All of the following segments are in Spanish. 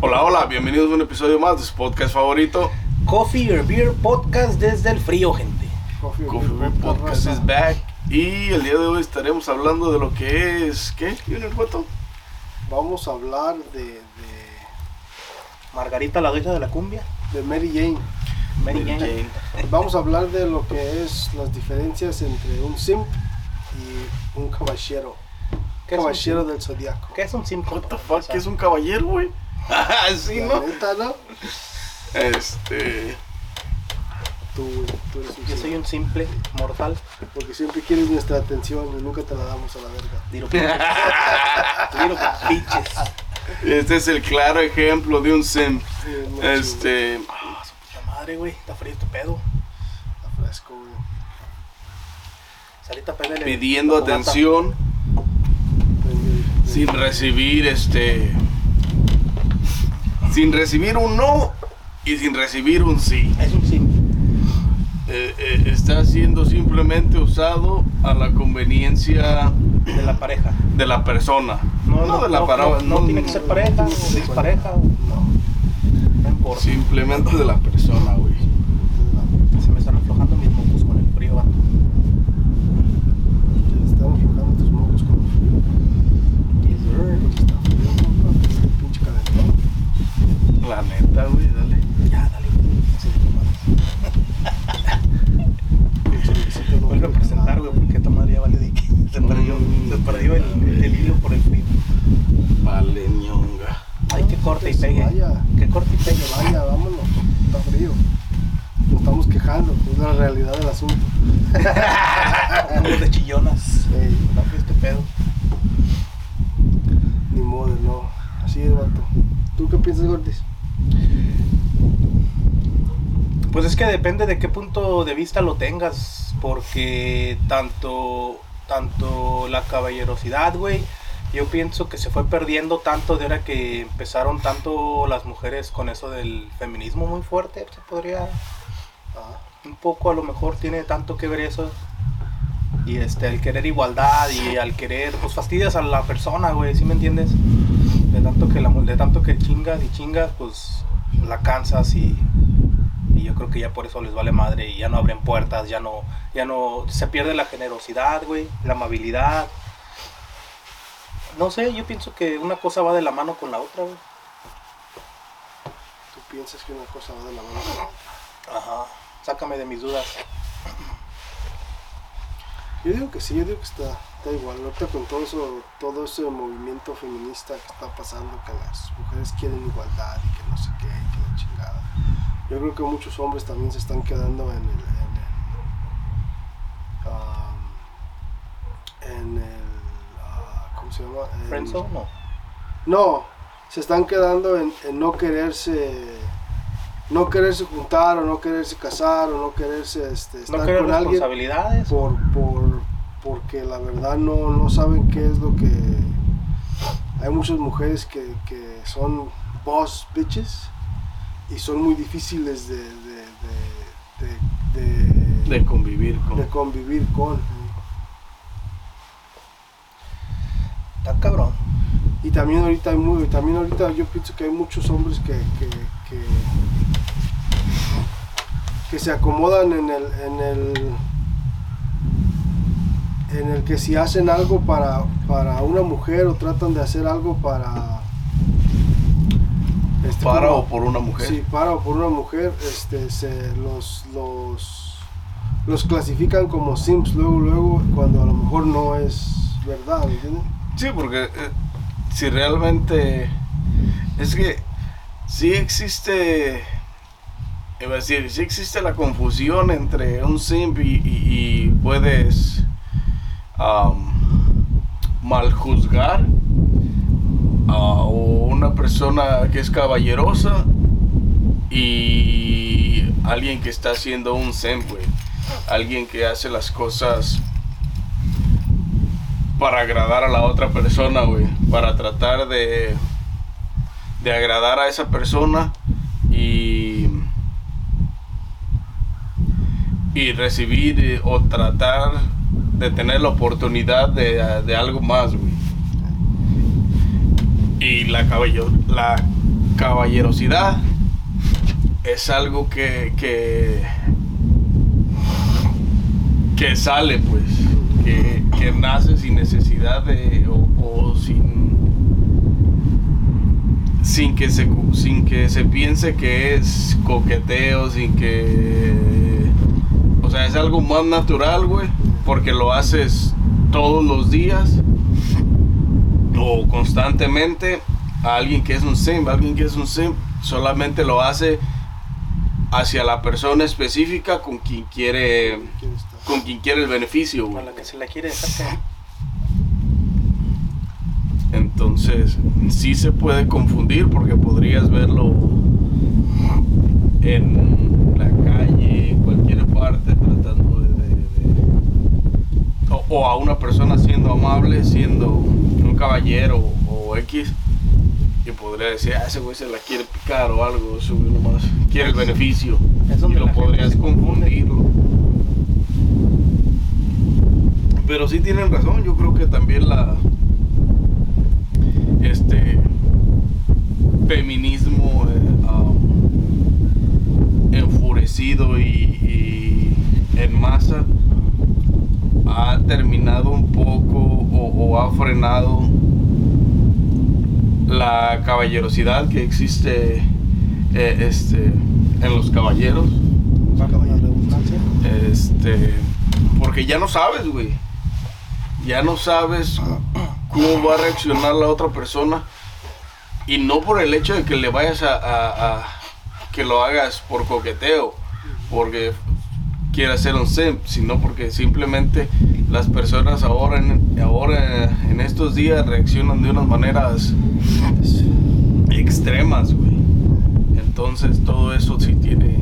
Hola, hola, bienvenidos a un episodio más de su podcast favorito. Coffee or Beer Podcast desde el frío, gente. Coffee, Coffee Beer Break Podcast is back. Y el día de hoy estaremos hablando de lo que es. ¿Qué? ¿Viene el cuento? Vamos a hablar de, de, Margarita, la dueña de la cumbia. de Mary Jane. Mary Mary Jane. Jane. Vamos a hablar de lo que es las diferencias entre un simp y un caballero. ¿Qué es un caballero simp? del zodiaco. ¿Qué es un simp? What the fuck? ¿Qué es un caballero, güey? sí, La ¿no? neta, ¿no? Este. Tú, tú eres un Yo soy un simple mortal. Porque siempre quieres nuestra atención y nunca te la damos a la verga. Diro pinches. Diro pinches. Este es el claro ejemplo de un. Sí, muy Este. Ah, su puta madre, güey. Está frío este pedo. está fresco, güey. Salita, pégale. Pidiendo atención sin recibir este. Sin recibir un no y sin recibir un sí. Es un simp. Eh, eh, está siendo simplemente usado a la conveniencia De la pareja. de la persona. No, no, de la no, no, no tiene que ser pareja o dispareja. o- No. No importa. Simplemente de la persona, güey. Se me están aflojando mis mocos con el frío, vato. Te estamos aflojando tus mocos con el frío. Yes, sir. Pues está frío, compa. Este pinche calentón. La neta, güey, dale. Ya, dale, güey. Sí, Pinche visita no Vuelve a quiere presentar, nada. güey, porque esta madre ya valió de que se perdió, se perdió el, el hilo por el frío. Vale, ñonga. Ay, que corte y Que se pegue. vaya. Que corte y pegue, vaya. Vaya, vámonos. Está frío. Nos estamos quejando. Es la realidad del asunto. Andamos de chillonas. Ey, No fue este pedo. ni modo, no. Así es, vato. ¿Tú qué piensas, Gordis? Pues es que depende de qué punto de vista lo tengas, porque tanto, tanto la caballerosidad, güey, yo pienso que se fue perdiendo tanto de ahora que empezaron tanto las mujeres con eso del feminismo muy fuerte, se podría Ah, un poco a lo mejor tiene tanto que ver eso. Y este, el querer igualdad y al querer, pues fastidias a la persona, güey, ¿sí me entiendes? De tanto que la de tanto que chingas y chingas, pues la cansas y, y yo creo que ya por eso les vale madre y ya no abren puertas, ya no, ya no, se pierde la generosidad, güey, la amabilidad. No sé, yo pienso que una cosa va de la mano con la otra, güey. ¿Tú piensas que una cosa va de la mano con la otra? Ajá, sácame de mis dudas. Yo digo que sí, yo digo que está, está igual. Ahorita con todo eso, todo ese movimiento feminista que está pasando, que las mujeres quieren igualdad y que no sé qué, y que. Yo creo que muchos hombres también se están quedando en el. En el, um, en el ah, ¿Cómo se llama? En- ¿Friendzone? No. No, se están quedando en, en no quererse. No quererse juntar o no quererse casar o no quererse este, estar No querer con alguien responsabilidades. por, por, porque la verdad no, no saben qué es lo que... Hay muchas mujeres que, que son boss bitches y son muy difíciles de, de, de, de, de- De convivir con. de convivir con. Está cabrón. Y también ahorita hay muy, también ahorita yo pienso que hay muchos hombres que, que, que, que se acomodan en el, en el en el que si hacen algo para, para una mujer o tratan de hacer algo para este, Para como- o por una mujer. Sí, para o por una mujer, este, se los, los, los clasifican como simps luego, luego, cuando a lo mejor no es verdad, ¿me entiendes? Sí, porque eh, si realmente es que sí existe, iba a decir, sí existe la confusión entre un simp y, y- y puedes am, mal juzgar a una persona que es caballerosa y alguien que está haciendo un güey. Alguien que hace las cosas para agradar a la otra persona, güey. Para tratar de, de agradar a esa persona y, y recibir o tratar de tener la oportunidad de, de algo más. Y la, cabello, la caballerosidad es algo que, que, sale, pues, que, que nace sin necesidad de, o, o sin, sin, que se, sin que se piense que es coqueteo, sin que, o sea, es algo más natural, güey, porque lo haces todos los días o constantemente a alguien que es un simp, alguien que es un simp solamente lo hace hacia la persona específica con quien quiere con quien quiere el beneficio, A güey. la que se la quiere. Entonces, sí se puede confundir porque podrías verlo en la calle, en cualquier parte, tratando de... de- de- o, o a una persona siendo amable, siendo caballero o X, y podría decir, ah, ese güey se la quiere picar o algo, güey nomás quiere el beneficio. Es Y lo podrías confundirlo. Pero sí tienen razón, yo creo que también la este feminismo eh, um, enfurecido y, y en masa ha terminado un poco o, o ha frenado la caballerosidad que existe eh, este, en los caballeros. Este, porque ya no sabes, güey. Ya no sabes cómo va a reaccionar la otra persona. Y no por el hecho de que le vayas a, a- a- que lo hagas por coqueteo, porque quieras ser un simp, sino porque simplemente las personas ahora en, ahora en estos días reaccionan de unas maneras extremas, güey. Entonces todo eso sí tiene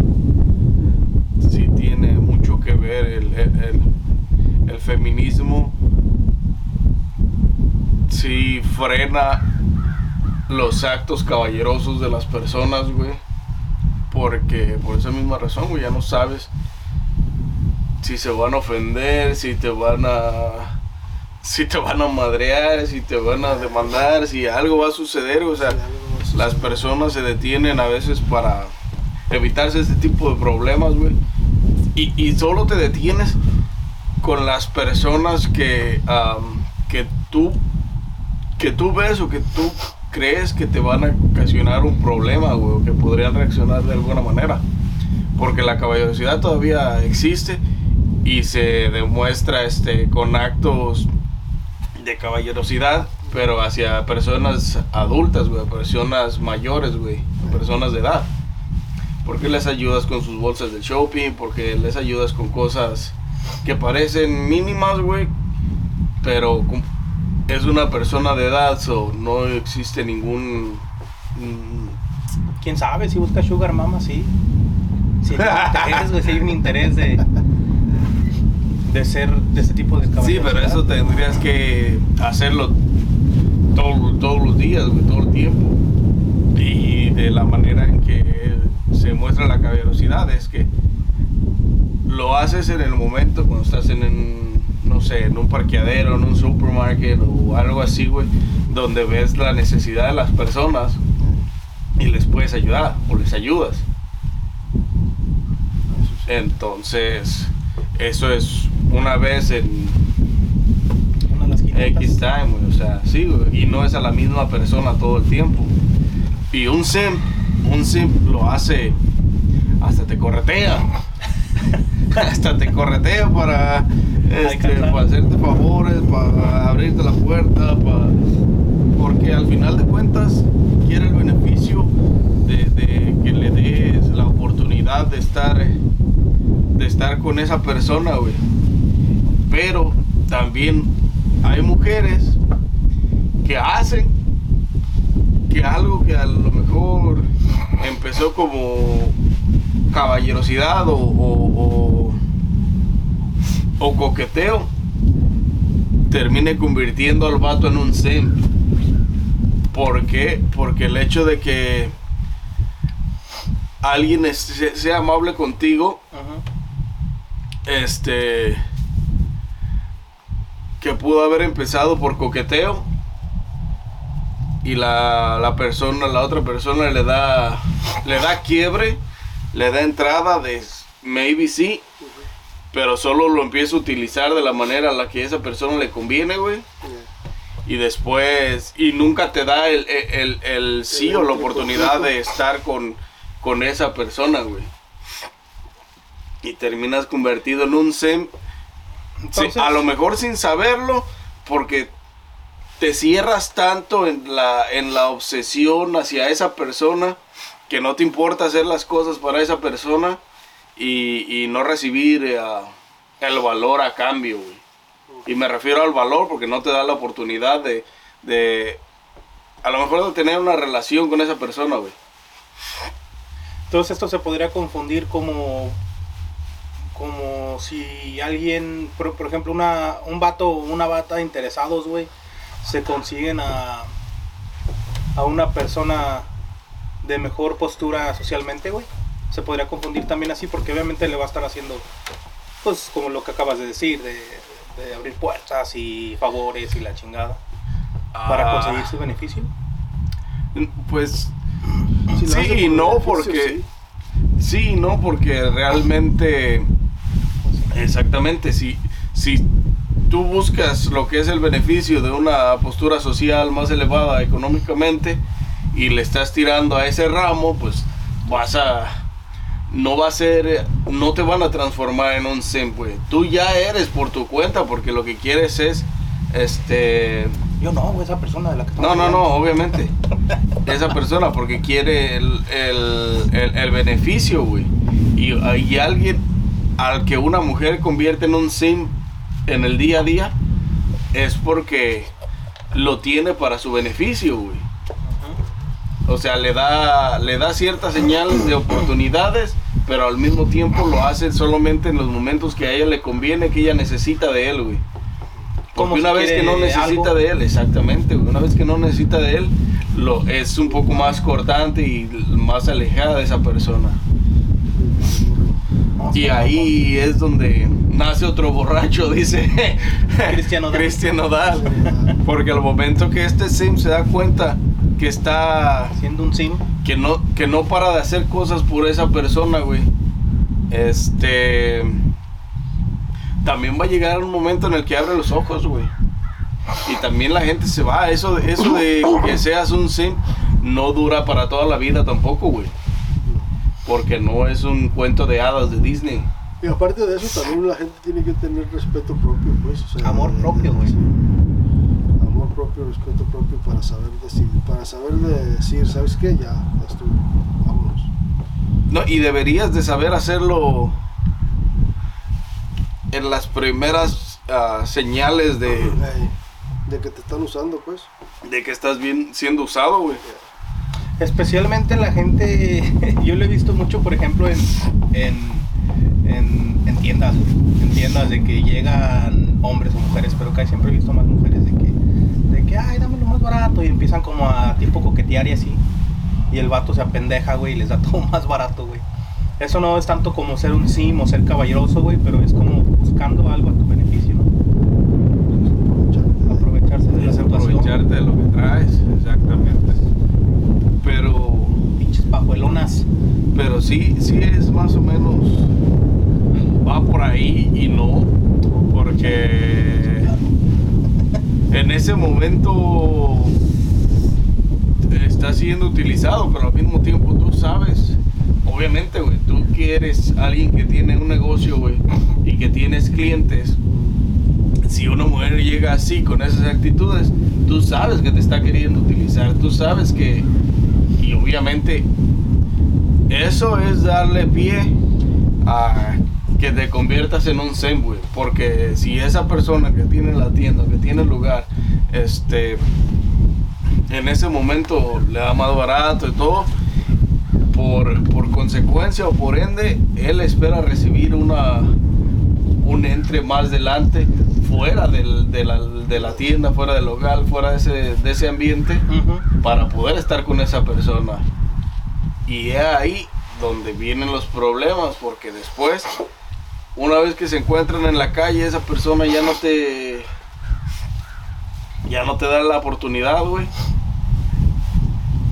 sí tiene mucho que ver el feminismo sí frena los actos caballerosos de las personas, güey. Porque por esa misma razón, güey, ya no sabes si se van a ofender, si te van a si te van a madrear, si te van a demandar, si algo va a suceder, o sea, Sí, las personas se detienen a veces para evitarse este tipo de problemas, güey. Y, y solo te detienes con las personas que, am, que tú que tú ves o que tú crees que te van a ocasionar un problema, güey, o que podrían reaccionar de alguna manera. Porque la caballerosidad todavía existe y se demuestra este con actos de caballerosidad, pero hacia personas adultas, güey, personas mayores, güey, personas de edad. Porque les ayudas con sus bolsas de shopping, porque les ayudas con cosas que parecen mínimas, güey, pero es una persona de edad, so no existe ningún mm, ¿Quién sabe si busca Sugar Mama? Sí. Si hay un interés, güey, si hay un interés de, de ser de este tipo de Sí, caballeros. pero eso tendrías que hacerlo todo- todos los días, güey, todo el tiempo. Y de la manera en que se muestra la caballerosidad es que lo haces en el momento cuando estás en, un, no sé, en un parqueadero, en un supermarket o algo así, güey, donde ves la necesidad de las personas y les puedes ayudar o les ayudas. Entonces, eso es una vez en Una de las quinientas. X time, güey, o sea, sí, güey, y no es a la misma persona todo el tiempo. Y un simp, un simp lo hace, hasta te corretea. hasta te corretea para, este, para hacerte favores, para abrirte la puerta, para... porque al final de cuentas quiere el beneficio de, de que le des la oportunidad de estar, de estar con esa persona, güey. Pero también hay mujeres que hacen que algo que a lo mejor empezó como caballerosidad o, o, o- o coqueteo termine convirtiendo al vato en un simp. ¿Por qué? Porque el hecho de que alguien es- sea amable contigo este que pudo haber empezado por coqueteo y la, la persona, la otra persona le da, le da quiebre, le da entrada de maybe sí, pero solo lo empieza a utilizar de la manera a la que a esa persona le conviene, güey. Yeah. Y después, y nunca te da el, el, el sí o la oportunidad de estar con, con esa persona, güey. Y terminas convertido en un Sí, a lo mejor sin saberlo, porque te cierras tanto en la, en la obsesión hacia esa persona que no te importa hacer las cosas para esa persona y, y no recibir eh, el valor a cambio, güey. Y me refiero al valor porque no te da la oportunidad de, de a lo mejor de tener una relación con esa persona, güey. Entonces esto se podría confundir como como si alguien, por, por ejemplo, una, un vato o una bata interesados, güey, se consiguen a, a una persona de mejor postura socialmente, güey. Se podría confundir también así porque obviamente le va a estar haciendo, pues como lo que acabas de decir, de, de abrir puertas y favores y la chingada para Ah, conseguir su beneficio. Pues Si sí y no, porque sí. sí no, porque realmente exactamente si si tú buscas lo que es el beneficio de una postura social más elevada económicamente y le estás tirando a ese ramo, pues vas a no va a ser no te van a transformar en un sim, güey. Tú ya eres por tu cuenta porque lo que quieres es este Yo no, esa persona de la que no, no, no, obviamente. Esa persona porque quiere el, el- el- el beneficio, güey. Y hay alguien al que una mujer convierte en un sim en el día a día es porque lo tiene para su beneficio, güey. O sea, le da, le da ciertas señales de oportunidades, pero al mismo tiempo lo hace solamente en los momentos que a ella le conviene, que ella necesita de él, güey. Porque una si vez que no necesita algo. de él, exactamente, güey, una vez que no necesita de él, lo, es un poco más cortante y más alejada de esa persona. Y ahí es donde nace otro borracho, dice Cristian Nodal. Cristian Nodal. Porque al momento que este sim se da cuenta que está loco. Siendo un sim. que no, que no para de hacer cosas por esa persona, güey. Este. También va a llegar un momento en el que abre los ojos, güey. Y también la gente se va. Eso, de- eso de que seas un sim no dura para toda la vida tampoco, güey. Porque no es un cuento de hadas de Disney. Y aparte de eso, también la gente tiene que tener respeto propio, pues. o sea, Amor propio, güey. sí. Amor propio, respeto propio para saber decir, para saber de decir, ¿sabes qué? Ya, ya estuvo, vámonos. No, y deberías de saber hacerlo en las primeras ah, señales de, de que te están usando, pues. de que estás bien siendo usado, güey. Especialmente la gente, yo lo he visto mucho, por ejemplo, en, en, en, en tiendas, en tiendas de que llegan hombres o mujeres, pero casi siempre he visto más mujeres de que, de que, ay, dame lo más barato, y empiezan como a tipo coquetear y así, y el vato se apendeja, güey, y les da todo más barato, güey. Eso no es tanto como ser un sim o ser caballeroso, güey, pero es como buscando algo a tu beneficio, ¿no? Aprovecharse de la situación. aprovecharte de lo que traes, exactamente. Pero, sí, sí es más o menos, va por ahí y no, porque en ese momento está siendo utilizado, pero al mismo tiempo tú sabes, obviamente, güey, tú que eres alguien que tiene un negocio, güey, y que tienes clientes, si una mujer llega así, con esas actitudes, tú sabes que te está queriendo utilizar, tú sabes que, y obviamente, eso es darle pie a que te conviertas en un güey, porque si esa persona que tiene la tienda, que tiene el lugar, este, en ese momento le da más barato y todo, por, por consecuencia o por ende, él espera recibir una, un entre más adelante fuera del- de, la, de la tienda, fuera del local, fuera de ese, de ese ambiente, para poder estar con esa persona. Y es ahí donde vienen los problemas, porque después, una vez que se encuentran en la calle, esa persona ya no te... Ya no te da la oportunidad, güey.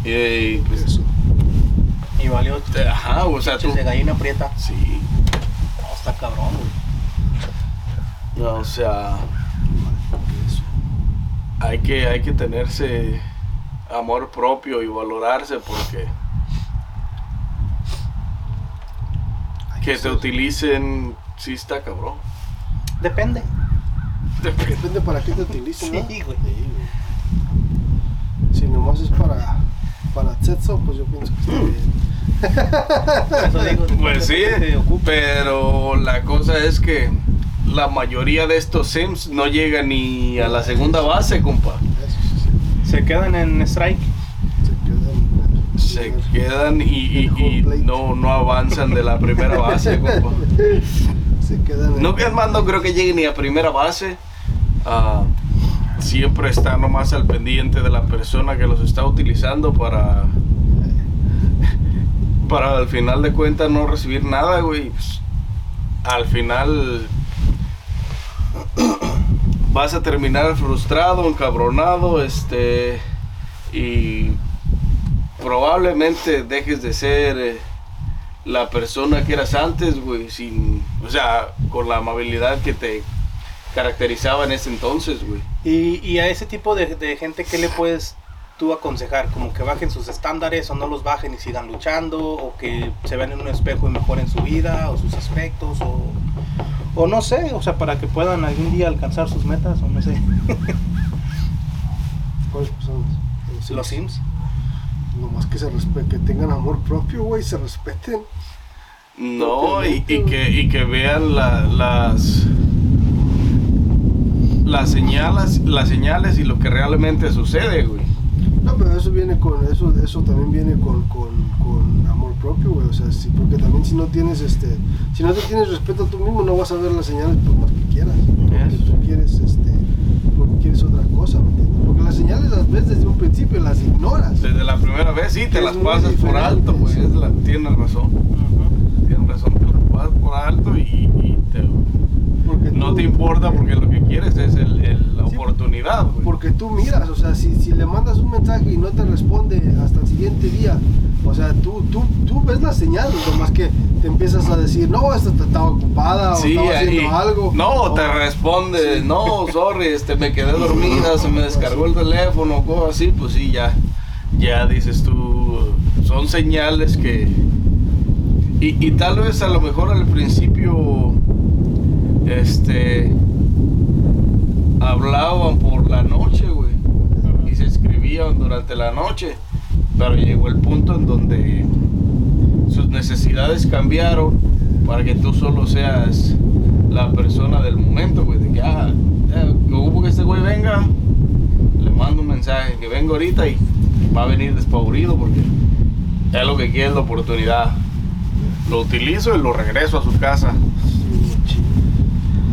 Y pues, Eso. Y valió te- ajá, o sea, tú. de gallina prieta. Sí, No, está cabrón, güey. no, o sea, hay que, hay que tenerse amor propio y valorarse porque que te utilicen, sí está cabrón. Depende. Depende para qué te utilicen, ¿no? Sí, güey. Si nomás es para, para sexo, pues yo pienso que está bien. Eso digo, Pues sí, pero la cosa es que la mayoría de estos Sims no llegan ni a la segunda base, compa. Eso sí, sí. Se quedan en strike. Se quedan. Y, y- y no, no avanzan de la primera base, compa. Se quedan. No, creo que lleguen ni a primera base. Ah, siempre están nomás al pendiente de la persona que los está utilizando para. Para al final de cuentas no recibir nada, güey. Pues, al final. Vas a terminar frustrado, encabronado, este. Y. Probablemente dejes de ser. eh, la persona que eras antes, güey, sin, o sea, con la amabilidad que te caracterizaba en ese entonces, güey. Y, y a ese tipo de, de gente, ¿qué le puedes tú aconsejar? Como que bajen sus estándares o no los bajen y sigan luchando, o que se vean en un espejo y mejoren su vida o sus aspectos, o, o no sé, o sea, para que puedan algún día alcanzar sus metas, o no sé. ¿Cuáles personas? Los Sims. Nomás que se respeten, que tengan amor propio, güey, se respeten. No, y, y que, y que vean la- las las señales, las señales y lo que realmente sucede, güey. No, pero eso viene con, eso, eso también viene con, con, con amor propio, güey. O sea, sí, porque también si no tienes este, si no te tienes respeto a tú mismo, no vas a ver las señales por más que quieras. Porque tú quieres, este, porque quieres otra cosa, ¿me entiendes? Las señales las ves desde un principio, las ignoras. Desde la primera vez sí te Es las pasas por alto, güey. sí. es la- Tienes razón, tienes razón, te las pasas por alto y, y te- Porque no tú- te importa porque lo que quieres es el- el- la Sí, oportunidad, güey. Porque tú miras, o sea, si, si le mandas un mensaje y no te responde hasta el siguiente día, o sea, tú, tú, tú ves las señales, nomás que te empiezas a decir, no, esta te estaba ocupada o estaba haciendo algo. No, o- te responde, Sí. no, sorry, este, me quedé dormida, se me descargó el teléfono, cosas así, pues sí, ya, ya dices tú, son señales que... Y, y tal vez a lo mejor al principio, este, hablaban por la noche, güey, y se escribían durante la noche, pero llegó el punto en donde sus necesidades cambiaron para que tú solo seas la persona del momento, güey, de que, ah, ya, ocupo que este güey venga, le mando un mensaje, que venga ahorita y va a venir despavorido porque es lo que quiere es la oportunidad. Lo utilizo y lo regreso a su casa. Sí.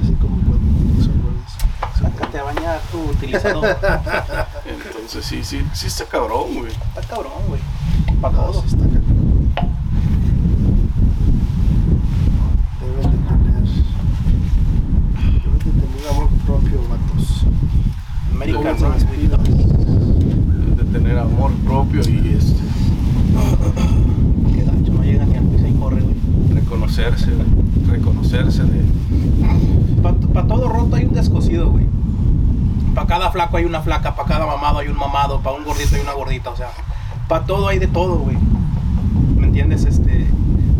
Así como cuando. Sácate a bañar tu utilizador. Entonces sí, sí, sí está cabrón, güey. Está cabrón, güey. Para No, todo. sí está cabrón. Deben de tener. De tener amor propio, vatos. American Spirit. De tener amor propio y este, Qué gacho, no llega ni al piso y corre, güey. reconocerse, reconocerse de... Para todo roto hay un descosido, güey. Para cada flaco hay una flaca, cada mamado hay un mamado, para un gordito hay una gordita, o sea, para todo hay de todo, güey. ¿Me entiendes? Este,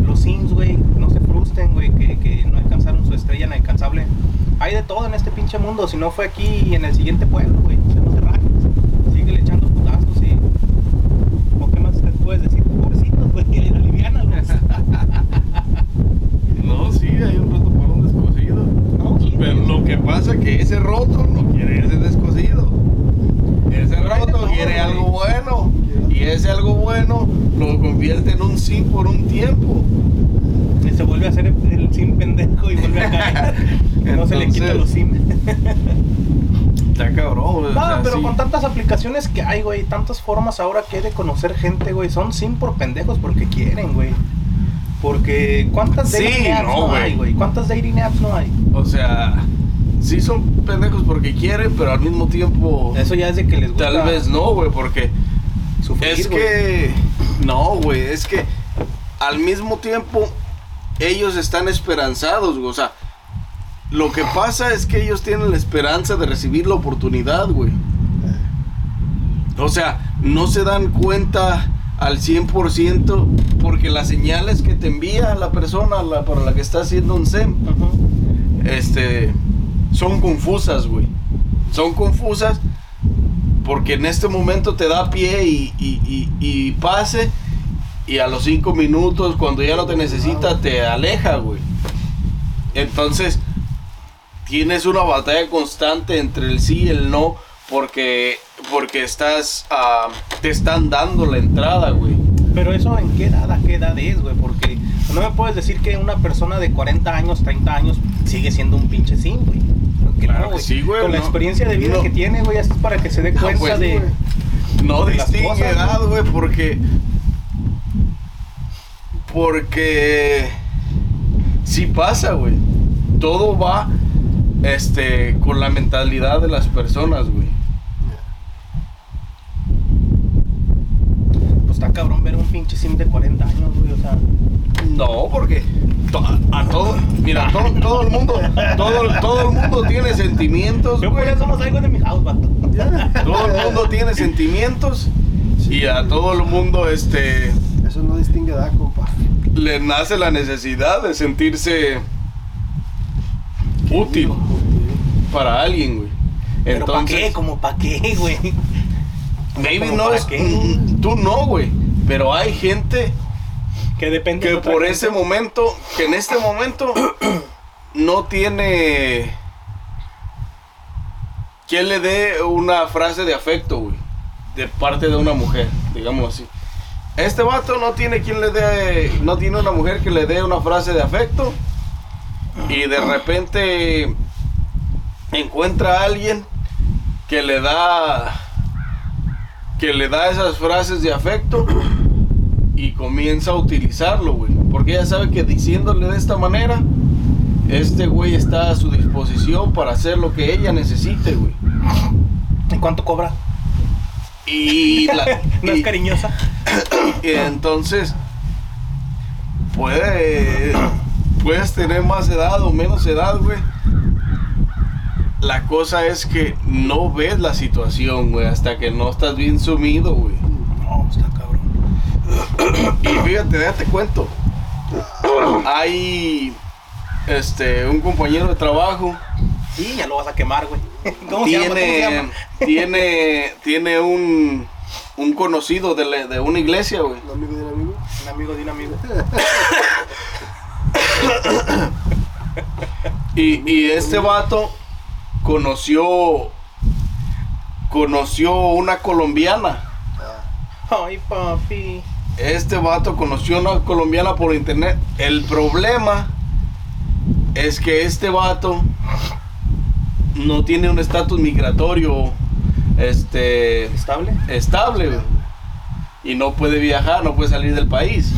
los Sims, güey, no se frustren, güey, que, que no alcanzaron su estrella inalcanzable. Hay de todo en este pinche mundo, si no fue aquí en el siguiente pueblo, güey. O sea, no te rajes. Sigue echando putazos y... ¿O qué más te puedes decir? Pobrecitos, güey, aliviánalo. No, sí, hay un roto por un descosido. No, Pero lo que pasa es que ese roto no quiere ese descosido. Quiere algo bueno. Y ese algo bueno lo convierte en un sim por un tiempo. Y se vuelve a hacer el, el sim pendejo y vuelve a caer. no se le quita los sim. Está cabrón, güey. o No, sea, pero sí. con tantas aplicaciones que hay, güey, tantas formas ahora que hay de conocer gente, güey, son sim por pendejos porque quieren, güey. Porque ¿cuántas Sí, dating apps no, no, güey. hay, güey? ¿Cuántas dating apps no hay? O sea, sí son pendejos porque quieren, pero al mismo tiempo Eso ya es de que les gusta. tal vez no, güey, porque Sufrir, Es que. No, güey. Es que al mismo tiempo ellos están esperanzados, güey. O sea, lo que pasa es que ellos tienen la esperanza de recibir la oportunidad, güey. O sea, no se dan cuenta al 100% porque las señales que te envía la persona la, para la que está haciendo un SEM, este, son confusas, güey. Son confusas porque en este momento te da pie y, y- pase y a los cinco minutos cuando ya no te necesita te aleja, güey. Entonces tienes una batalla constante entre el sí y el no porque porque estás ah, te están dando la entrada, güey. Pero eso en qué edad, a qué edad es, güey, porque no me puedes decir que una persona de 40 años, 30 años sigue siendo un pinche sim, güey. Que Claro no, güey. sí, güey, Con la experiencia de vida No. que tiene, güey, es para que se dé No, cuenta pues, de... güey. No de distingue cosas, edad, güey, porque. Porque. Sí pasa, güey. Todo va. Este. Con la mentalidad de las personas, güey. Pues está cabrón ver un pinche sim de 40 años, güey, o sea... No, porque. to- A, todo. Mira, todo, todo el mundo. Todo, todo el mundo tiene sentimientos, Yo por eso no salgo de mi house. Todo el mundo tiene sentimientos. Y a todo el mundo, este. Eso no distingue edad, compa. Le nace la necesidad de sentirse. Útil. para alguien, güey. Pero ¿para Entonces, qué? ¿Como para qué, güey? maybe ¿Como no es. qué? Tú no, güey. Pero hay gente Que depende que de por gente. ese momento, que en este momento no tiene quien le dé una frase de afecto, güey, de parte de una mujer, digamos así. Este vato no tiene quien le dé, no tiene una mujer que le dé una frase de afecto y de repente encuentra a alguien que le da que le da esas frases de afecto y comienza a utilizarlo, güey. Porque ella sabe que diciéndole de esta manera, este güey está a su disposición para hacer lo que ella necesite, güey. ¿En cuánto cobra? Y, la- ¿No y- es cariñosa? y entonces puede puedes tener más edad o menos edad, güey. La cosa es que no ves la situación, güey, hasta que no estás bien sumido, güey. Y fíjate, déjate cuento. Hay este un compañero de trabajo Sí, ya lo vas a quemar, güey. ¿Cómo se llama? ¿Cómo se tiene llama? tiene tiene un un conocido de, la- de una iglesia, güey. Un amigo de un amigo. Un amigo de un amigo. Y, y este vato conoció conoció una colombiana. Ay, papi. Este vato conoció una colombiana por internet. El problema es que este vato no tiene un estatus migratorio este ¿Estable? estable y no puede viajar, no puede salir del país.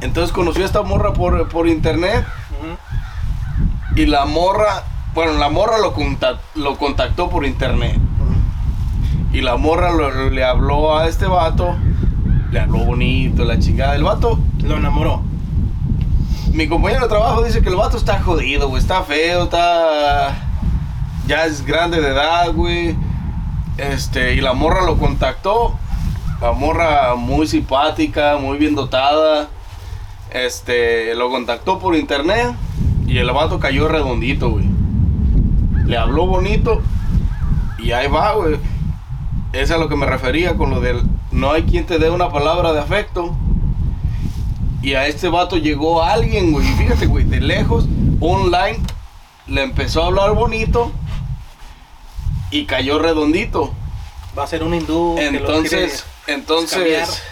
Entonces conoció a esta morra por, por internet y la morra, bueno, la morra lo, conta- lo contactó por internet. Y la morra le habló a este vato, le habló bonito, la chingada. El vato, Lo enamoró. mi compañero de trabajo dice que el vato está jodido, güey, está feo, está. Ya es grande de edad, güey. Este, y la morra lo contactó. La morra muy simpática, muy bien dotada. Este, lo contactó por internet. Y el vato cayó redondito, güey. Le habló bonito. Y ahí va, güey. Es a lo que me refería con lo del. No hay quien te dé una palabra de afecto. Y a este vato llegó alguien, güey. Fíjate, güey, de lejos, online, le empezó a hablar bonito y cayó redondito. Va a ser un hindú. que lo Entonces, entonces,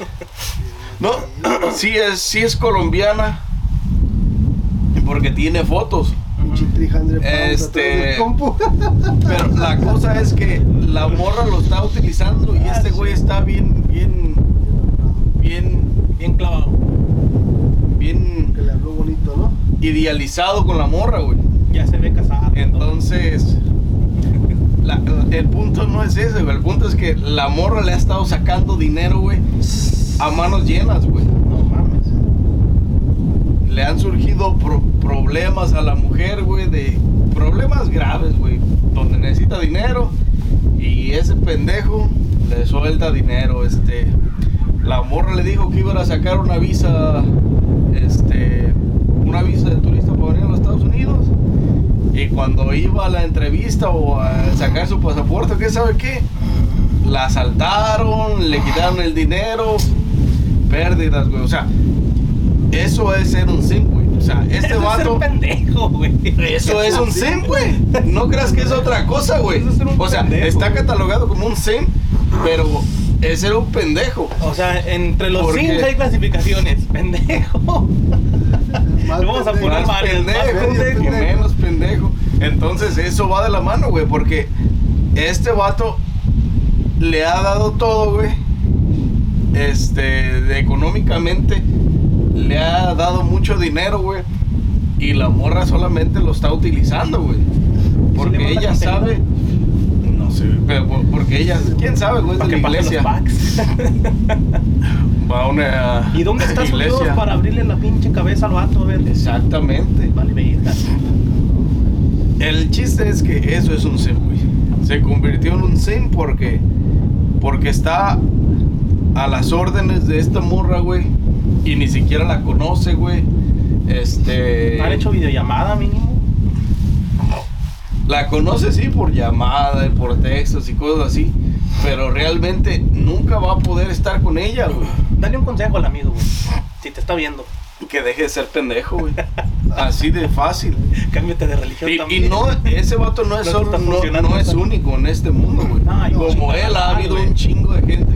no, sí es, sí es colombiana porque tiene fotos. Pinche 300 pounds Este- atrás del compu. Pero la cosa es que la morra lo está utilizando y Ah, este sí. güey está bien, bien, bien, Bien clavado. bien Que le habló bonito, ¿no? idealizado con la morra, güey. Ya se ve casado. Entonces, la- el punto no es ese, güey. El punto es que la morra le ha estado sacando dinero, güey, a manos llenas, güey. Le han surgido pro- problemas a la mujer, güey, de problemas graves, güey, donde necesita dinero y ese pendejo le suelta dinero, este. La morra le dijo que iban a sacar una visa, este, una visa de turista para venir a los Estados Unidos. Y cuando iba a la entrevista o a sacar su pasaporte, ¿qué sabe qué? La asaltaron, le quitaron el dinero, pérdidas, güey. O sea, eso es ser un sim, güey. O sea, este Eso es ser vato. pendejo, güey. Eso es un sim, güey. No creas que es otra cosa, güey. Eso es ser un O sea, pendejo, está catalogado como un sim, pero es ser un pendejo. O sea, entre los ¿Por sims hay clasificaciones. Pendejo. Más Le vamos a pendejo. poner Más pendejo, pendejo. menos pendejo. Entonces, eso va de la mano, güey, porque este vato le ha dado todo, güey. Este, económicamente le ha dado mucho dinero, güey. Y la morra solamente lo está utilizando, güey. Porque ella contenido? sabe. No sé, pero por- porque ella, quién sabe, güey, Para de que la iglesia. packs. Va a una ¿Y dónde está su. Dios para abrirle la pinche cabeza al vato? A ver. Exactamente. Vale, verga. El chiste es que eso es un sim, güey. Se convirtió en un sim porque porque está a las órdenes de esta morra, güey, y ni siquiera la conoce, güey. Este ¿Han hecho videollamada mínimo? la conoce sí por llamada, y por textos y cosas así, pero realmente nunca va a poder estar con ella, güey. Dale un consejo al amigo, güey. Si te está viendo, Que deje de ser pendejo, güey. Así de fácil. cámbiate de religión Y, también. y no, ese vato no es, No solo, no, es único en este mundo, güey. Como él ha habido un chingo de gente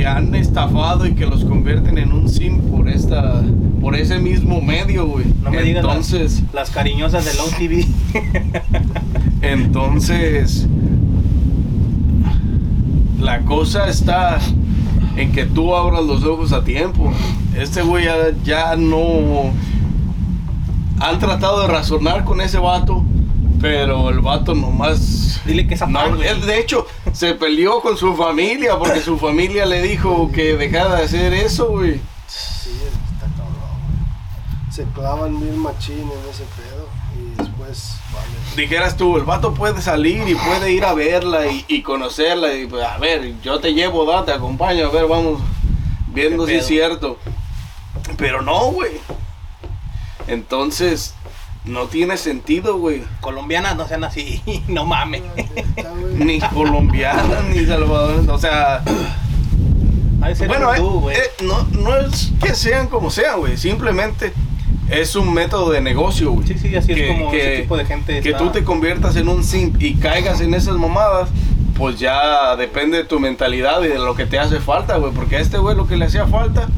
que han estafado y que los convierten en un sim por esta por ese mismo medio, güey. No me entonces, las, las cariñosas de Low TV. entonces la cosa está en que tú abras los ojos a tiempo. Este güey ya, ya no han tratado de razonar con ese vato, pero el vato nomás Dile que es no, afán, él, de hecho, se peleó con su familia porque su familia le dijo que dejara de hacer eso, güey. Sí, está cabrón, güey. Se clavan bien machín en ese pedo y después, vale. Dijeras tú, el vato puede salir y puede ir a verla y, y conocerla y pues, a ver, yo te llevo, da, te acompaño, a ver, vamos viendo ¿Qué si es cierto. Pero no, güey. Entonces, no tiene sentido, güey. Colombianas no sean así, no mames. Güey. Ni colombiana, ni salvadoreña, o sea... Bueno, hindú, eh, güey. eh, no, no es que sean como sean, güey. Simplemente es un método de negocio, güey. Sí, sí, así que- es como que- ese tipo de gente Que está- tú te conviertas en un simp y caigas en esas mamadas, pues ya depende de tu mentalidad y de lo que te hace falta, güey. Porque a este güey lo que le hacía falta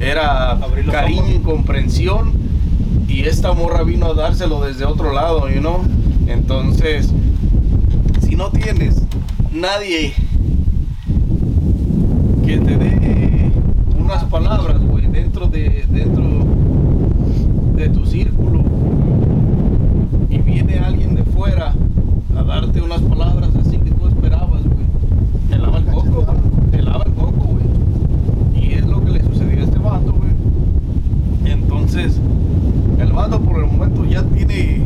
era cariño ojos. y comprensión. Y esta morra vino a dárselo desde otro lado, you know. Entonces, si no tienes nadie que te dé unas palabras, güey, dentro de dentro de tu círculo y viene alguien de fuera a darte unas palabras así que tú esperabas, güey, te lava el coco, te lava el coco, güey. Y es lo que le sucedió a este vato, güey. Entonces, el vato por el momento ya tiene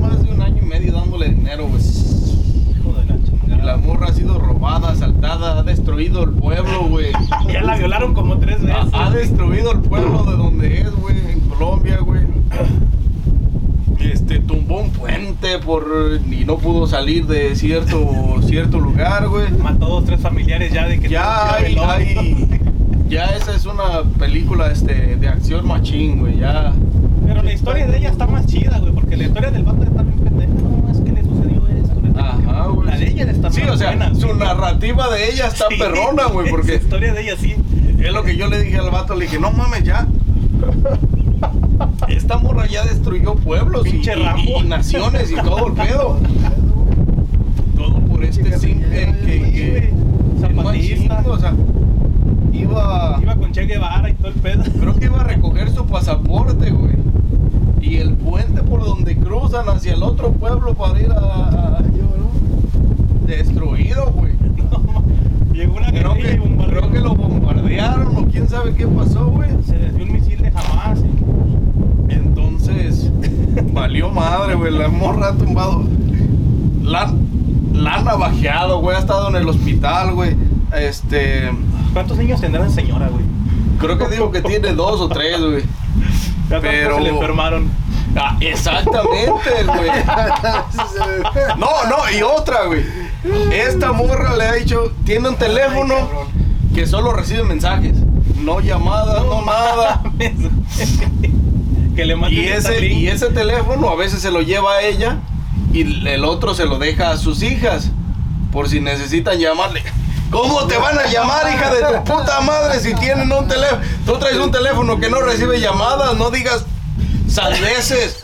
más de un año y medio dándole dinero, güey. Hijo de la chingada. la morra ha sido robada, asaltada, ha destruido el pueblo, güey. Ya la violaron como tres veces. Ha, ha destruido el pueblo de donde es, güey, en Colombia, güey. Este, tumbó un puente por y no pudo salir de cierto cierto lugar, güey. Mató dos, tres familiares ya de que Ya hay, hay- ya esa es una película este de acción machín, güey, ya. Pero la historia de ella está más chida, güey, porque la historia del vato está bien pendeja. No, es que le sucedió esto. le- Ajá, güey. La de ella está Sí, más o sea, buena, su narrativa de ella está Sí, perrona, güey, porque historia de ella sí. Es lo que yo le dije al vato, le dije, no mames ya. Esta morra ya destruyó pueblos y, naciones y todo el pedo. Todo por este simple que, que es Zapatista. machín, o sea, iba, Iba con Che Guevara y todo el pedo. creo que iba a recoger su pasaporte, güey. Y el puente por donde cruzan hacia el otro pueblo para ir a, ¿no? destruido, güey. Llegó una Creo y que, bombardeó. creo que lo bombardearon o quién sabe qué pasó, güey. Se desvió un misil de jamás. Entonces, valió madre, güey. La morra ha tumbado. La, la han navajeado, güey. Ha estado en el hospital, güey. Este. ¿Cuántos niños tendrá esa señora, güey? Creo que dijo que tiene dos o tres, güey. Ya Pero- se le enfermaron. Ah, exactamente, güey. No, no, y otra, güey. Esta morra le ha dicho, tiene un teléfono Ay, que solo recibe mensajes. No llamadas, no nada. que le Y ese, y ese teléfono a veces se lo lleva a ella y el otro se lo deja a sus hijas por si necesitan llamarle. ¿Cómo te van a llamar, hija de tu puta madre, si tienen un teléfono? Tú traes un teléfono que no recibe llamadas, no digas sandeces.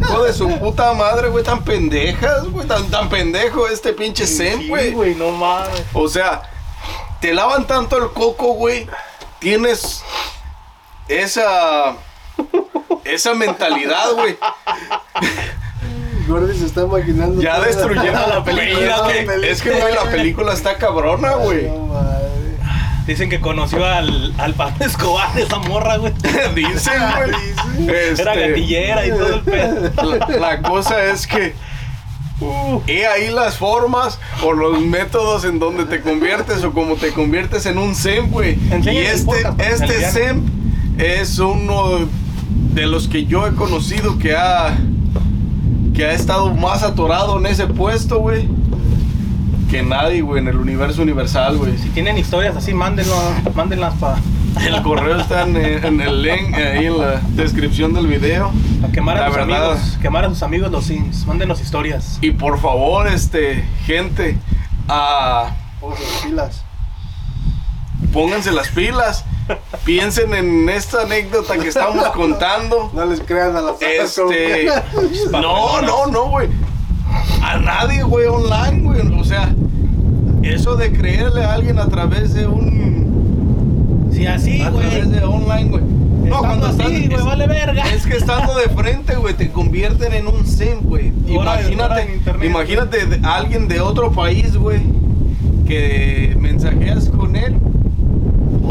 Hijo de su puta madre, güey, tan pendejas, güey, tan, tan pendejo este pinche Zen, Sí, güey. güey, no mames. O sea, te lavan tanto el coco, güey. Tienes esa esa mentalidad, güey. Gordy se está imaginando. Ya toda destruyeron la película. Es que, es que, güey, la película está cabrona, güey. Dicen que conoció al, al Pablo Escobar, esa morra, güey. Dicen, güey. Este, Era gatillera y todo el pedo. la, la cosa es que Uh, he ahí las formas o los métodos en donde te conviertes o como te conviertes en un zen, güey. Y este, este zen es uno de los que yo he conocido que ha que ha estado más atorado en ese puesto, güey. Que nadie, güey, en el universo universal, güey. si tienen historias así, mándenlo, mándenlas para El correo está en, en el link, ahí en la descripción del video. quemar a La sus verdad. amigos. Quemar a sus amigos los sims. Mándenos historias. Y por favor, este, gente, ah, Póngase las pilas. pónganse las pilas. Piensen en esta anécdota que estamos contando. No les crean a las Este. No, no, no, güey. A nadie, güey, online, güey. O sea, eso de creerle a alguien a través de un. Sí, así, a güey. través de online, güey. No, cuando así, estás. güey, es- vale verga. Es que estando de frente, güey, te convierten en un sim, güey. Imagínate, internet. imagínate a alguien de otro país, güey, que mensajeas con él.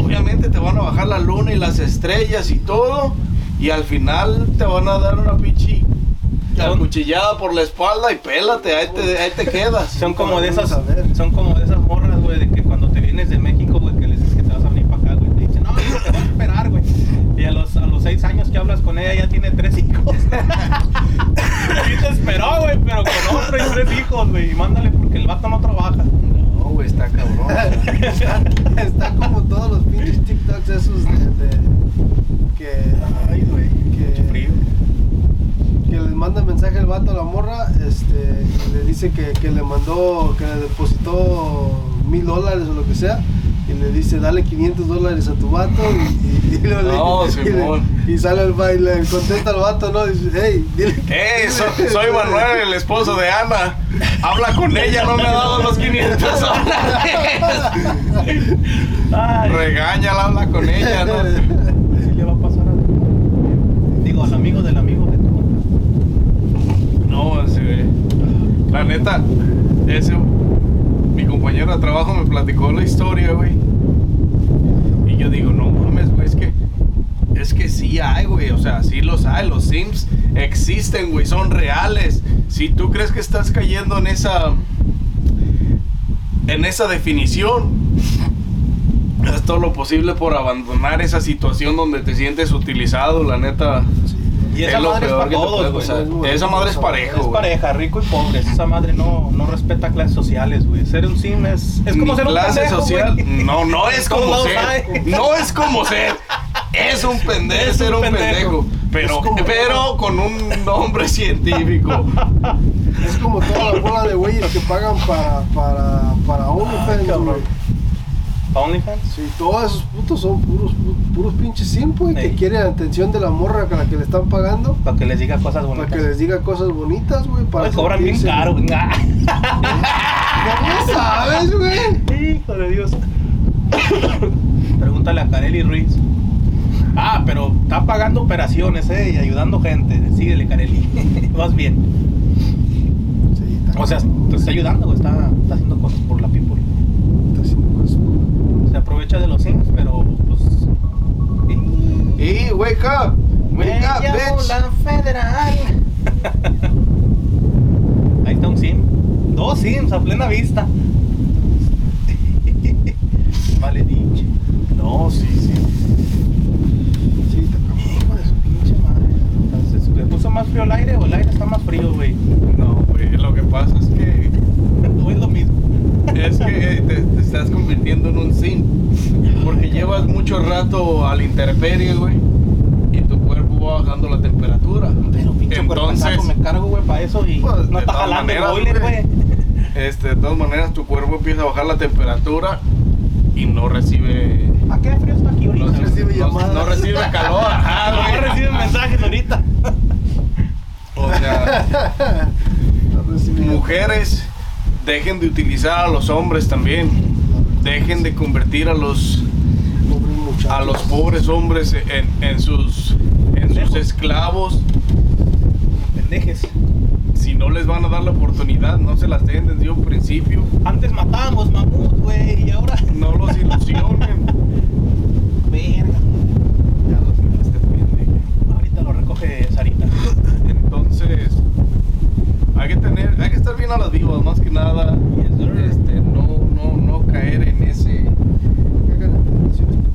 Obviamente te van a bajar la luna y las estrellas y todo. Y al final te van a dar una pinche cuchillada por la espalda y pélate, ahí te, ahí te quedas. Son como de esas, son como de esas morras, güey, de que cuando te vienes de México, güey, que le dices que te vas a venir para acá, güey, te dicen, no, te voy a esperar, güey. Y a los, a los seis años que hablas con ella ya tiene tres hijos. y te esperó, güey, pero con otro y tres hijos, güey. Y mándale porque el vato no trabaja. No, güey, está cabrón. está, está como todos los pinches TikToks esos de, de- que, Ay, güey. que, Frío. que les manda mensaje el vato a la morra, este, le dice que, que le mandó, que le depositó mil dólares o lo que sea, y le dice dale 500 dólares a tu vato y, y, y le- No, le- y sale el baile, contesta al vato, no, dice, hey, dile que- ¡Ey! so- soy Manuel, el esposo de Ana. Habla con ella, no me ha dado los 500 dólares. Regáñala, habla con ella, ¿no? así le va a pasar a Digo, al amigo del amigo de tu No, sí. La neta, ese, compañero de trabajo me platicó la historia, güey. Y yo digo, no mames, güey, es que, es que sí hay, güey. O sea, sí los hay, los Sims existen, güey, son reales. Si tú crees que estás cayendo en esa, en esa definición, haz todo lo posible por abandonar esa situación donde te sientes utilizado, la neta. Y esa es lo madre es para todos, güey. pasar. Esa madre es parejo, Es pareja, rico y pobre. Esa madre no, no respeta clases sociales, güey. Ser un sim es, es como Ni ser un clase pendejo, social. No, no es todos como ser. hay. No es como ser. Es un pendejo, Es un ser un pendejo. pendejo. Pero, Es como- pero con un nombre científico. Es como toda la bola de güeyes que pagan para, para, para OnlyFans, cabrón. güey. OnlyFans. Sí, todos esos putos son puros, pu- puros pinches simp, güey, que quieren la atención de la morra con la que le están pagando. Para que les diga cosas Para bonitas. que les diga cosas bonitas, güey. Para Ay, cobran bien caro, güey. ¿Cómo sabes, güey? Hijo de Dios. Pregúntale a Kareli Ruiz. Ah, pero está pagando operaciones, eh, y ayudando gente. Síguele, Carelli. Vas bien. Sí, está O sea, te está ayudando, güey. Está, está haciendo cosas por la people. De los sims, pero pues. y- Y wake up. Wake Me up, bitch. la federal. Ahí está un sim. Dos sims a plena vista. vale, dicho. No, sí, sí. Sí, cabrón. Hijo de su pinche madre. Entonces, ¿le puso más frío el aire o el aire está más frío, güey? No, güey. Lo que pasa es que. O es lo mismo. Es que te, te estás convirtiendo en un sim. Porque llevas mucho rato a la intemperie, güey. Y tu cuerpo va bajando la temperatura. Pero pinche Entonces, me cargo, güey, para eso y Pues, no de está jalando el boiler, güey. este, de todas maneras, tu cuerpo empieza a bajar la temperatura y no recibe. ¿A qué frío está aquí ahorita? No, No recibe no- llamadas. no recibe calor. Ajá, no güey. reciben mensajes ahorita. O sea, mujeres, dejen de utilizar a los hombres también. Dejen de convertir a los a los pobres hombres en, en sus en sus esclavos. Pendejes. Si no les van a dar la oportunidad, no se las den desde un principio. Antes matábamos mamut, güey, y ahora. No los ilusionen. Verga. Ya lo tiraste, pendejo. Ahorita lo recoge Sarita. Hay que tener, hay que estar bien a las vivas, más que nada. Este, no, no, no caer en ese,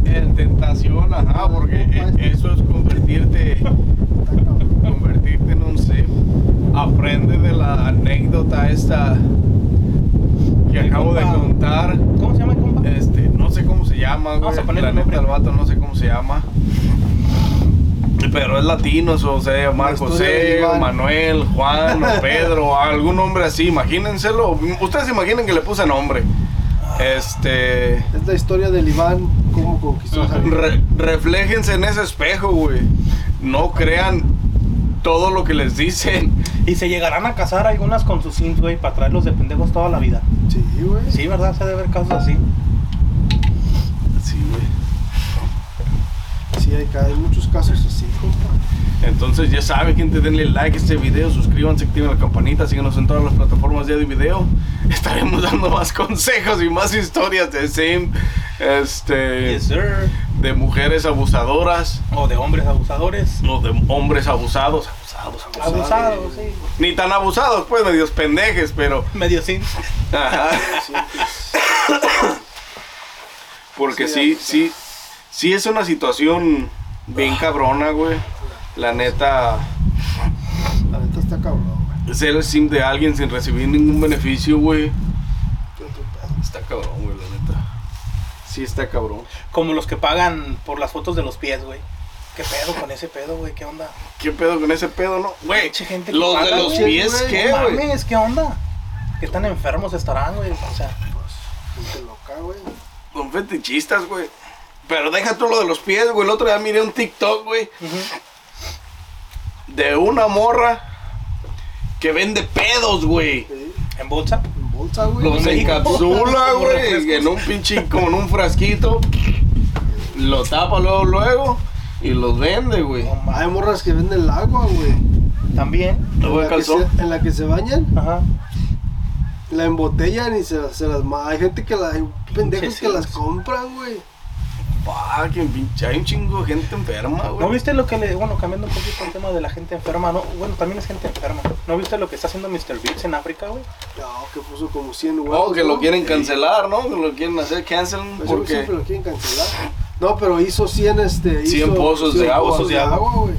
en tentación, ajá, porque eso es convertirte, convertirte en un ser. Aprende de la anécdota esta que acabo de contar. ¿Cómo se llama el compa? Este, no sé cómo se llama, Vamos güey. a ponerle neta, nombre. el vato no sé cómo se llama. Pero es latino, o sea, historia José, o. Manuel, Juan, o Pedro, o algún nombre así. Imagínenselo. Ustedes imaginen que le puse nombre. Este. Es la historia del Iván, cómo conquistó re- refléjense en ese espejo, güey. No crean todo lo que les dicen. Y se llegarán a casar algunas con sus sims, güey, para traerlos de pendejos toda la vida. Sí, güey. Sí, ¿verdad? Se debe haber casos así. Sí, güey. Sí, hay, muchos casos así, compa. Entonces ya saben, gente, denle like a este video, suscríbanse, activen la campanita, síganos en todas las plataformas de audio y video. Estaremos dando más consejos y más historias de sim, este, Yes, sir. de mujeres abusadoras O de hombres abusadores. o de hombres abusados, abusados, abusados. Abusados, sí. Ni tan abusados, pues, medios pendejes, pero... Medio sims. Ajá. Sí, pues, Porque Sí, sí, sí, es una situación bien cabrona, güey. La neta, la neta está cabrón, güey. ser el sim de alguien sin recibir ningún beneficio, güey. Está cabrón, güey, la neta. Sí está cabrón. Como los que pagan por las fotos de los pies, güey. ¿Qué pedo con ese pedo, güey? ¿Qué onda? ¿Qué pedo con ese pedo, no? Güey, gente que los de los güey, pies, güey. ¿qué, No güey? mames, ¿qué onda? ¿Qué tan enfermos estarán, güey? O sea, Pues, gente loca, güey. Son fetichistas, güey. Pero deja tú lo de los pies, güey. El otro día miré un TikTok, güey, de una morra que vende pedos, güey. En bolsa. En bolsa, güey. Los encapsula, güey, en un pinche, como en un frasquito. Lo tapa luego, luego. Y los vende, güey. No mames. Hay morras que venden el agua, güey. También. En la se- En la que se bañan, Ajá. la embotellan y se, se las... ma- Hay gente que la... Hay pendejos que las compran, güey. Fucking pinche, hay un chingo de gente enferma, güey. ¿No viste lo que le... Bueno, cambiando un poquito el tema de la gente enferma, ¿no? Bueno, también es gente enferma. ¿No viste lo que está haciendo Mr. Beats en África, güey? No, que puso como 100 huevos, Oh, que lo ¿no? quieren cancelar, ¿no? Que lo quieren hacer cancel Pues porque siempre lo quieren cancelar. No, pero hizo 100, este... 100 hizo pozos de agua. pozos de agua, güey.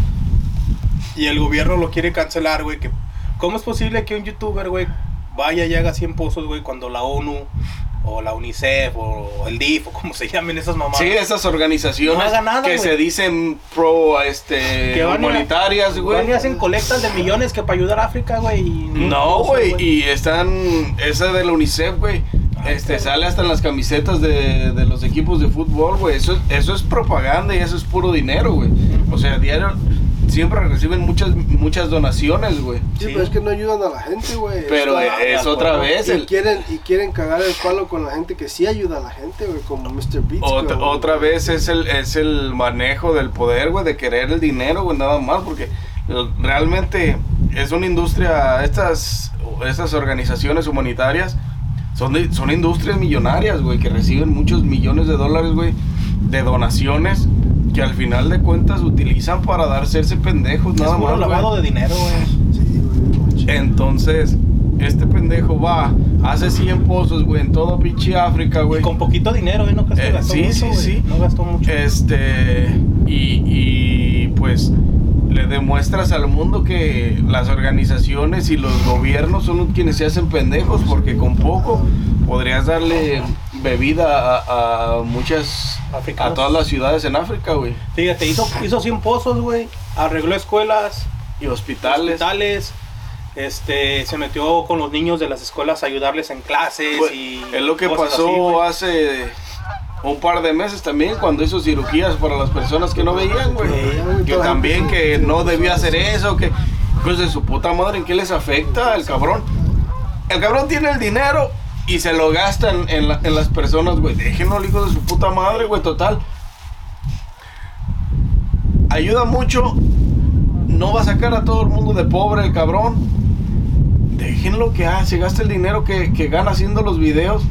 Y el gobierno lo quiere cancelar, güey. Que, ¿Cómo es posible que un youtuber, güey, vaya y haga 100 pozos, güey, cuando la ONU o la UNICEF o el DIF o como se llamen esas mamadas? Sí, esas organizaciones No haga nada, que se dicen pro este Que humanitarias, Van güey. y hacen colectas de millones que para ayudar a África, güey. No, güey, y están esa de la UNICEF, güey. Ah, Este claro. sale hasta en las camisetas de, de los equipos de fútbol, güey. Eso, es- eso es propaganda y eso es puro dinero, güey. O sea, diario siempre reciben muchas muchas donaciones, güey. Sí, Sí. pero es que no ayudan a la gente, güey. Pero es otra vez y el, quieren, y quieren cagar el palo con la gente que sí ayuda a la gente, güey, como Mr. Beats. otra, güey. otra vez es el es el manejo del poder, güey, de querer el dinero, güey, nada más, porque eh, realmente es una industria estas estas organizaciones humanitarias son de- son industrias millonarias, güey, que reciben muchos millones de dólares, güey, de donaciones que al final de cuentas utilizan para darse ese pendejos, nada es puro más. lavado de dinero, güey. Sí, güey. Entonces, este pendejo va, hace 100 pozos, güey, en todo pinche África, güey. Y con poquito dinero, ¿eh? No gastó, Eh, gastó sí, mucho, sí, güey. sí. No gastó mucho. Este, y, y pues le demuestras al mundo que las organizaciones y los gobiernos son quienes se hacen pendejos porque con poco podrías darle bebida a, a muchas, a Africanos. todas las ciudades en África, güey. Fíjate, hizo, hizo 100 pozos, güey. Arregló escuelas, Y hospitales. hospitales. Este, se metió con los niños de las escuelas a ayudarles en clases Pues, y es lo que pasó así, hace un par de meses también cuando hizo cirugías para las personas que no veían, güey. Sí, Que también que no debía hacer eso, que pues de su puta madre, ¿en qué les afecta el cabrón? El cabrón tiene el dinero y se lo gastan en, la- en las personas, güey. Déjenlo al hijo de su puta madre, güey, total. Ayuda mucho. No va a sacar a todo el mundo de pobre el cabrón. Déjenlo que hace, gasta el dinero que, que gana haciendo los videos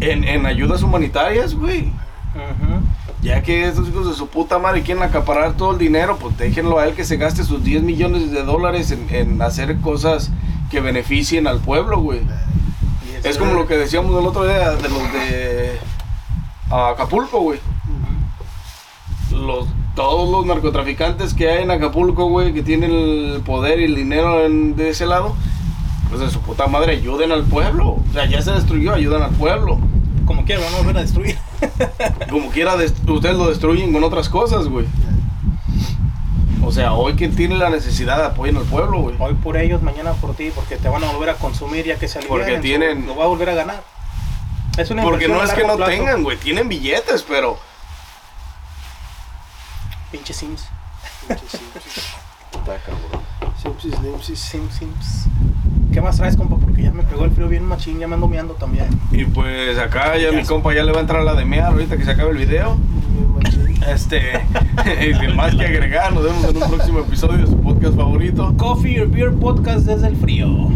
en, en ayudas humanitarias, güey. Ujú. Ya que estos hijos de su puta madre quieren acaparar todo el dinero, pues déjenlo a él que se gaste sus 10 millones de dólares en, en hacer cosas que beneficien al pueblo, güey. Es como lo que decíamos el otro día de los de Acapulco, güey. Los, todos los narcotraficantes que hay en Acapulco, güey, que tienen el poder y el dinero en- de ese lado, pues de su puta madre ayuden al pueblo. O sea, ya se destruyó, ayudan al pueblo. Como quiera, van a volver a destruir. Como quiera, des- ustedes lo destruyen con otras cosas, güey. O sea, hoy quien tiene la necesidad de apoyen al pueblo, güey. Hoy por ellos, mañana por ti, porque te van a volver a consumir ya que se Porque alivianen, tienen- Lo va a volver a ganar. Es una Porque no es que no plazo. tengan, güey. Tienen billetes, pero Pinche Sims. Pinche Simpsons. Está cabrón. Limpsys. Sims, Sims. ¿Qué más traes, compa? Porque ya me pegó el frío bien machín, ya me ando meando también. Y pues acá ya mi compa ya le va a entrar la de mear ahorita que se acabe el video. Este, sin más que agregar, nos vemos en un próximo episodio de su podcast favorito. Coffee or Beer Podcast desde el frío.